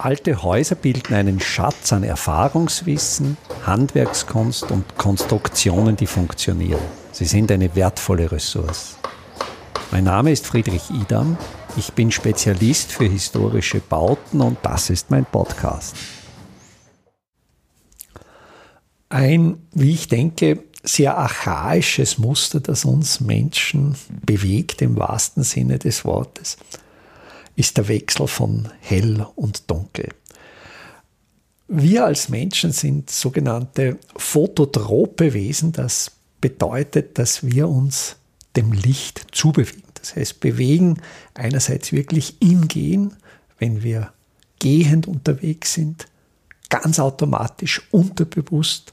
Alte Häuser bilden einen Schatz an Erfahrungswissen, Handwerkskunst und Konstruktionen, die funktionieren. Sie sind eine wertvolle Ressource. Mein Name ist Friedrich Idam. Ich bin Spezialist für historische Bauten und das ist mein Podcast. Ein, wie ich denke, sehr archaisches Muster, das uns Menschen bewegt im wahrsten Sinne des Wortes ist der Wechsel von hell und dunkel. Wir als Menschen sind sogenannte phototrope Wesen. Das bedeutet, dass wir uns dem Licht zubewegen. Das heißt, bewegen einerseits wirklich im Gehen, wenn wir gehend unterwegs sind, ganz automatisch, unterbewusst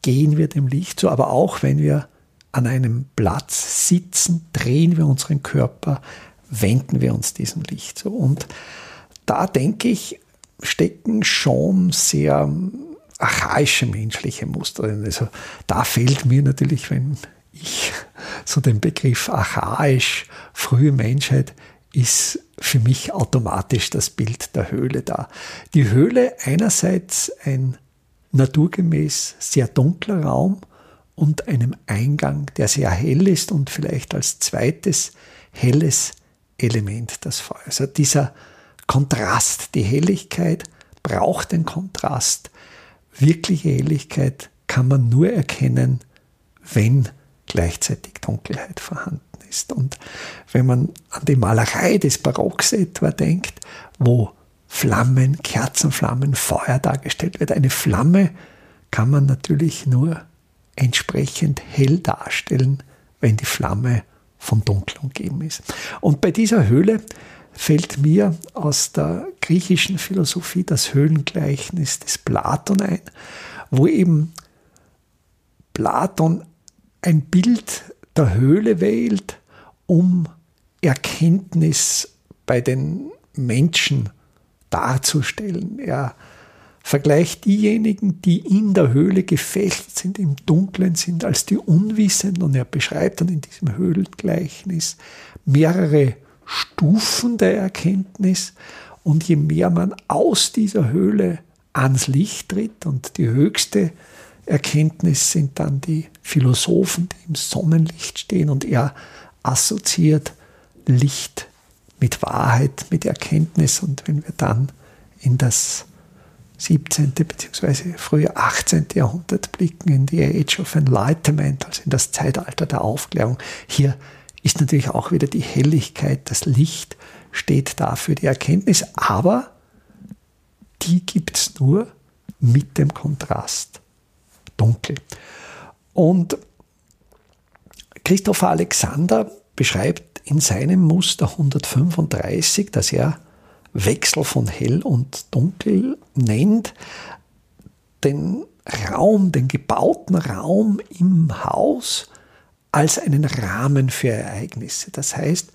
gehen wir dem Licht zu, aber auch wenn wir an einem Platz sitzen, drehen wir unseren Körper wenden wir uns diesem Licht zu. Und da denke ich, stecken schon sehr archaische menschliche Muster drin. Also da fällt mir natürlich, wenn ich so den Begriff archaisch, frühe Menschheit, ist für mich automatisch das Bild der Höhle da. Die Höhle einerseits ein naturgemäß sehr dunkler Raum und einem Eingang, der sehr hell ist und vielleicht als zweites helles Element das Feuer. Also dieser Kontrast, die Helligkeit braucht den Kontrast. Wirkliche Helligkeit kann man nur erkennen, wenn gleichzeitig Dunkelheit vorhanden ist. Und wenn man an die Malerei des Barocks etwa denkt, wo Flammen, Kerzenflammen, Feuer dargestellt wird, eine Flamme kann man natürlich nur entsprechend hell darstellen, wenn die Flamme von Dunkel umgeben ist. Und bei dieser Höhle fällt mir aus der griechischen Philosophie das Höhlengleichnis des Platon ein, wo eben Platon ein Bild der Höhle wählt, um Erkenntnis bei den Menschen darzustellen. Er vergleicht diejenigen, die in der Höhle gefecht sind, im Dunklen sind, als die Unwissenden. Und er beschreibt dann in diesem Höhlengleichnis mehrere Stufen der Erkenntnis. Und je mehr man aus dieser Höhle ans Licht tritt und die höchste Erkenntnis sind dann die Philosophen, die im Sonnenlicht stehen und er assoziiert Licht mit Wahrheit, mit Erkenntnis und wenn wir dann in das 17. bzw. frühe 18. Jahrhundert blicken, in die Age of Enlightenment, also in das Zeitalter der Aufklärung. Hier ist natürlich auch wieder die Helligkeit, das Licht steht da für die Erkenntnis, aber die gibt es nur mit dem Kontrast dunkel. Und Christopher Alexander beschreibt in seinem Muster 135, dass er Wechsel von hell und dunkel nennt, den Raum, den gebauten Raum im Haus als einen Rahmen für Ereignisse. Das heißt,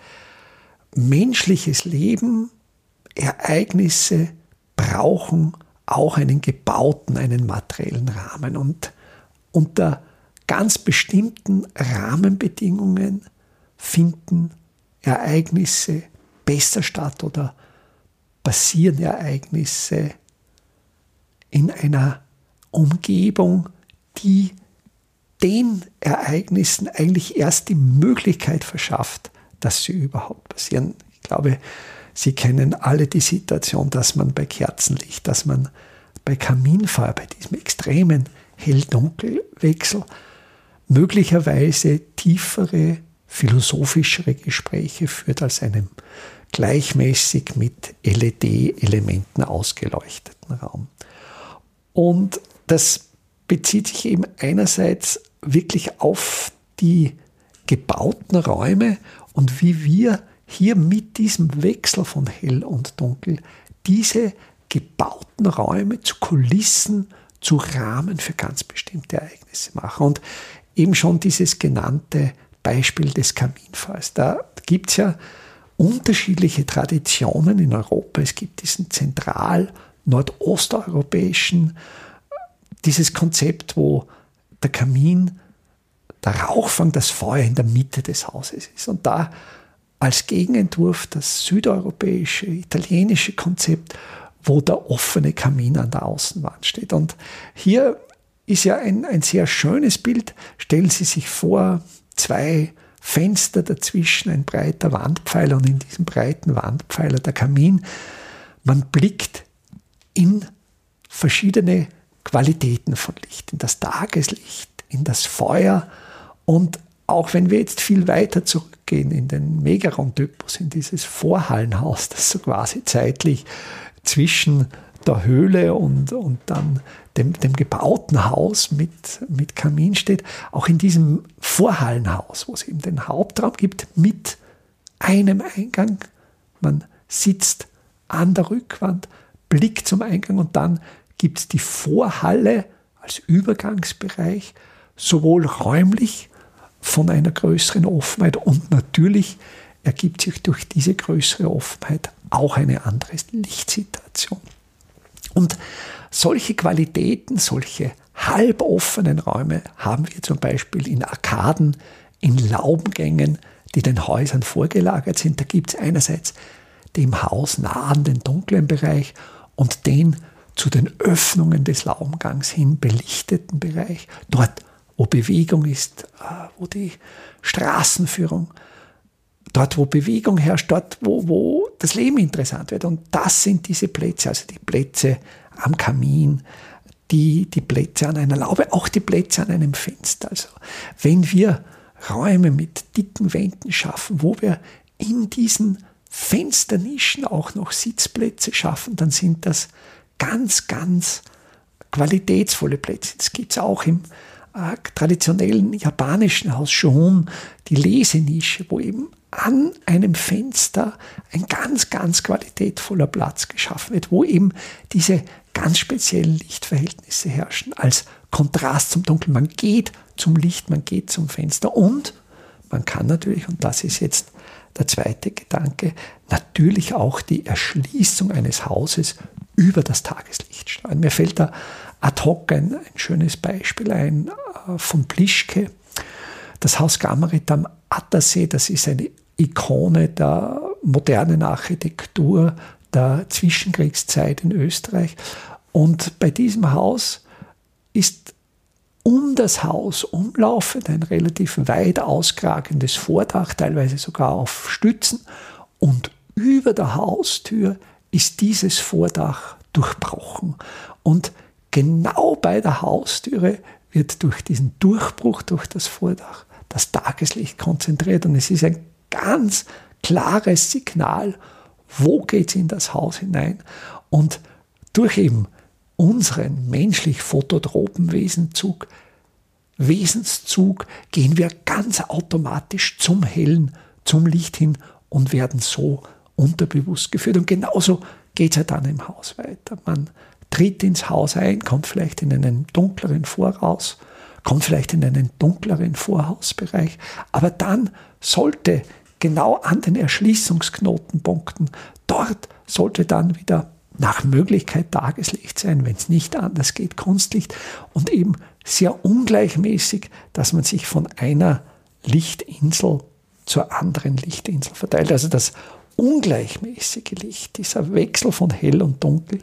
menschliches Leben, Ereignisse brauchen auch einen gebauten, einen materiellen Rahmen. Und unter ganz bestimmten Rahmenbedingungen finden Ereignisse besser statt oder passieren Ereignisse in einer Umgebung, die den Ereignissen eigentlich erst die Möglichkeit verschafft, dass sie überhaupt passieren. Ich glaube, Sie kennen alle die Situation, dass man bei Kerzenlicht, dass man bei Kaminfeuer, bei diesem extremen Hell-Dunkel-Wechsel möglicherweise tiefere, philosophischere Gespräche führt als einem gleichmäßig mit LED-Elementen ausgeleuchteten Raum. Und das bezieht sich eben einerseits wirklich auf die gebauten Räume und wie wir hier mit diesem Wechsel von hell und dunkel diese gebauten Räume zu Kulissen, zu Rahmen für ganz bestimmte Ereignisse machen. Und eben schon dieses genannte Beispiel des Kaminfeuers. Da gibt es ja unterschiedliche Traditionen in Europa. Es gibt diesen zentral-nordosteuropäischen, dieses Konzept, wo der Kamin, der Rauchfang, das Feuer in der Mitte des Hauses ist. Und da als Gegenentwurf das südeuropäische, italienische Konzept, wo der offene Kamin an der Außenwand steht. Und hier ist ja ein, ein sehr schönes Bild. Stellen Sie sich vor, zwei Fenster dazwischen, ein breiter Wandpfeiler und in diesem breiten Wandpfeiler der Kamin. Man blickt in verschiedene Qualitäten von Licht, in das Tageslicht, in das Feuer und auch wenn wir jetzt viel weiter zurückgehen in den Megaron-Typus, in dieses Vorhallenhaus, das so quasi zeitlich zwischen der Höhle und, und dann dem, dem gebauten Haus mit, mit Kamin steht, auch in diesem Vorhallenhaus, wo es eben den Hauptraum gibt, mit einem Eingang. Man sitzt an der Rückwand, blickt zum Eingang und dann gibt es die Vorhalle als Übergangsbereich, sowohl räumlich von einer größeren Offenheit und natürlich ergibt sich durch diese größere Offenheit auch eine andere Lichtsituation. Und solche Qualitäten, solche halboffenen Räume haben wir zum Beispiel in Arkaden, in Laubengängen, die den Häusern vorgelagert sind. Da gibt es einerseits dem Haus nah an den dunklen Bereich und den zu den Öffnungen des Laubengangs hin belichteten Bereich, dort, wo Bewegung ist, äh, wo die Straßenführung, dort, wo Bewegung herrscht, dort, wo, wo das Leben interessant wird. Und das sind diese Plätze, also die Plätze am Kamin, die, die Plätze an einer Laube, auch die Plätze an einem Fenster. Also wenn wir Räume mit dicken Wänden schaffen, wo wir in diesen Fensternischen auch noch Sitzplätze schaffen, dann sind das ganz, ganz qualitätsvolle Plätze. Das gibt es auch im äh, traditionellen japanischen Haus schon, die Lesenische, wo eben an einem Fenster ein ganz, ganz qualitätvoller Platz geschaffen wird, wo eben diese ganz speziellen Lichtverhältnisse herrschen, als Kontrast zum Dunkeln. Man geht zum Licht, man geht zum Fenster und man kann natürlich, und das ist jetzt der zweite Gedanke, natürlich auch die Erschließung eines Hauses über das Tageslicht steuern. Mir fällt da ad hoc ein, ein schönes Beispiel ein äh, von Plischke. Das Haus Gammerit am Attersee, das ist eine Ikone der modernen Architektur der Zwischenkriegszeit in Österreich. Und bei diesem Haus ist um das Haus umlaufend ein relativ weit auskragendes Vordach, teilweise sogar auf Stützen. Und über der Haustür ist dieses Vordach durchbrochen. Und genau bei der Haustüre wird durch diesen Durchbruch durch das Vordach das Tageslicht konzentriert. Und es ist ein ganz klares Signal, wo geht es in das Haus hinein. Und durch eben unseren menschlich phototropen Wesenzug, Wesenszug gehen wir ganz automatisch zum Hellen, zum Licht hin und werden so unterbewusst geführt. Und genauso geht es ja dann im Haus weiter. Man tritt ins Haus ein, kommt vielleicht in einen dunkleren Voraus, kommt vielleicht in einen dunkleren Vorhausbereich, aber dann sollte genau an den Erschließungsknotenpunkten, dort sollte dann wieder nach Möglichkeit Tageslicht sein, wenn es nicht anders geht, Kunstlicht und eben sehr ungleichmäßig, dass man sich von einer Lichtinsel zur anderen Lichtinsel verteilt. Also das ungleichmäßige Licht, dieser Wechsel von hell und dunkel,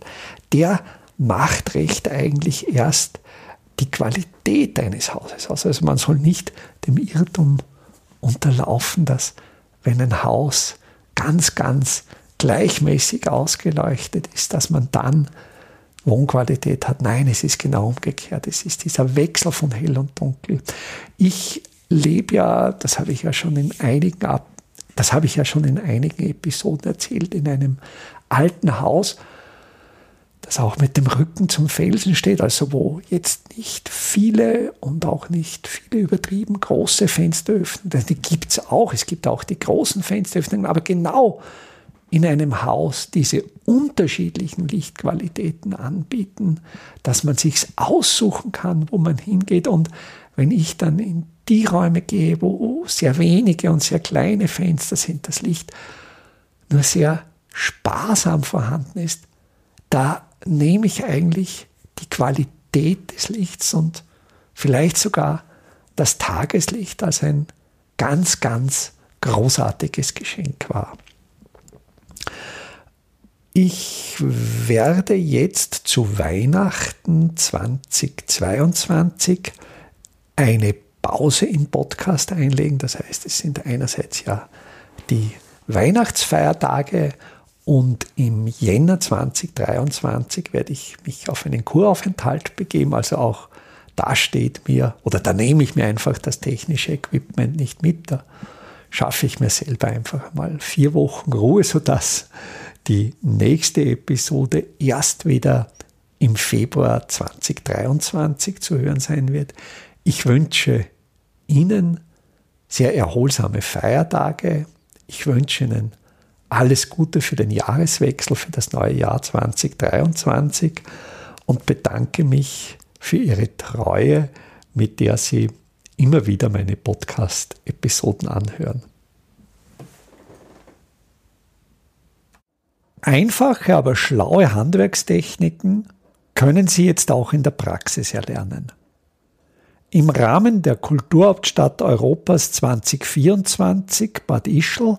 der macht recht eigentlich erst die Qualität eines Hauses aus. Also man soll nicht dem Irrtum unterlaufen, dass wenn ein Haus ganz, ganz gleichmäßig ausgeleuchtet ist, dass man dann Wohnqualität hat. Nein, es ist genau umgekehrt. Es ist dieser Wechsel von hell und dunkel. Ich lebe ja, das habe ich ja schon in einigen das habe ich ja schon in einigen Episoden erzählt, in einem alten Haus, das auch mit dem Rücken zum Felsen steht, also wo jetzt nicht viele und auch nicht viele übertrieben große Fenster öffnen. Die gibt es auch, es gibt auch die großen Fensteröffnungen, aber genau in einem Haus diese unterschiedlichen Lichtqualitäten anbieten, dass man sich aussuchen kann, wo man hingeht. Und wenn ich dann in die Räume gehe, wo sehr wenige und sehr kleine Fenster sind, das Licht nur sehr sparsam vorhanden ist, da nehme ich eigentlich die Qualität des Lichts und vielleicht sogar das Tageslicht als ein ganz, ganz großartiges Geschenk wahr. Ich werde jetzt zu Weihnachten 2022 eine Pause im Podcast einlegen. Das heißt, es sind einerseits ja die Weihnachtsfeiertage und im Jänner 2023 werde ich mich auf einen Kuraufenthalt begeben. Also auch da steht mir oder da nehme ich mir einfach das technische Equipment nicht mit. Da schaffe ich mir selber einfach mal vier Wochen Ruhe, sodass die nächste Episode erst wieder im Februar 2023 zu hören sein wird. Ich wünsche Ihnen sehr erholsame Feiertage. Ich wünsche Ihnen alles Gute für den Jahreswechsel, für das neue Jahr 2023 und bedanke mich für Ihre Treue, mit der Sie immer wieder meine Podcast-Episoden anhören. Einfache, aber schlaue Handwerkstechniken können Sie jetzt auch in der Praxis erlernen. Im Rahmen der Kulturhauptstadt Europas 2024 Bad Ischl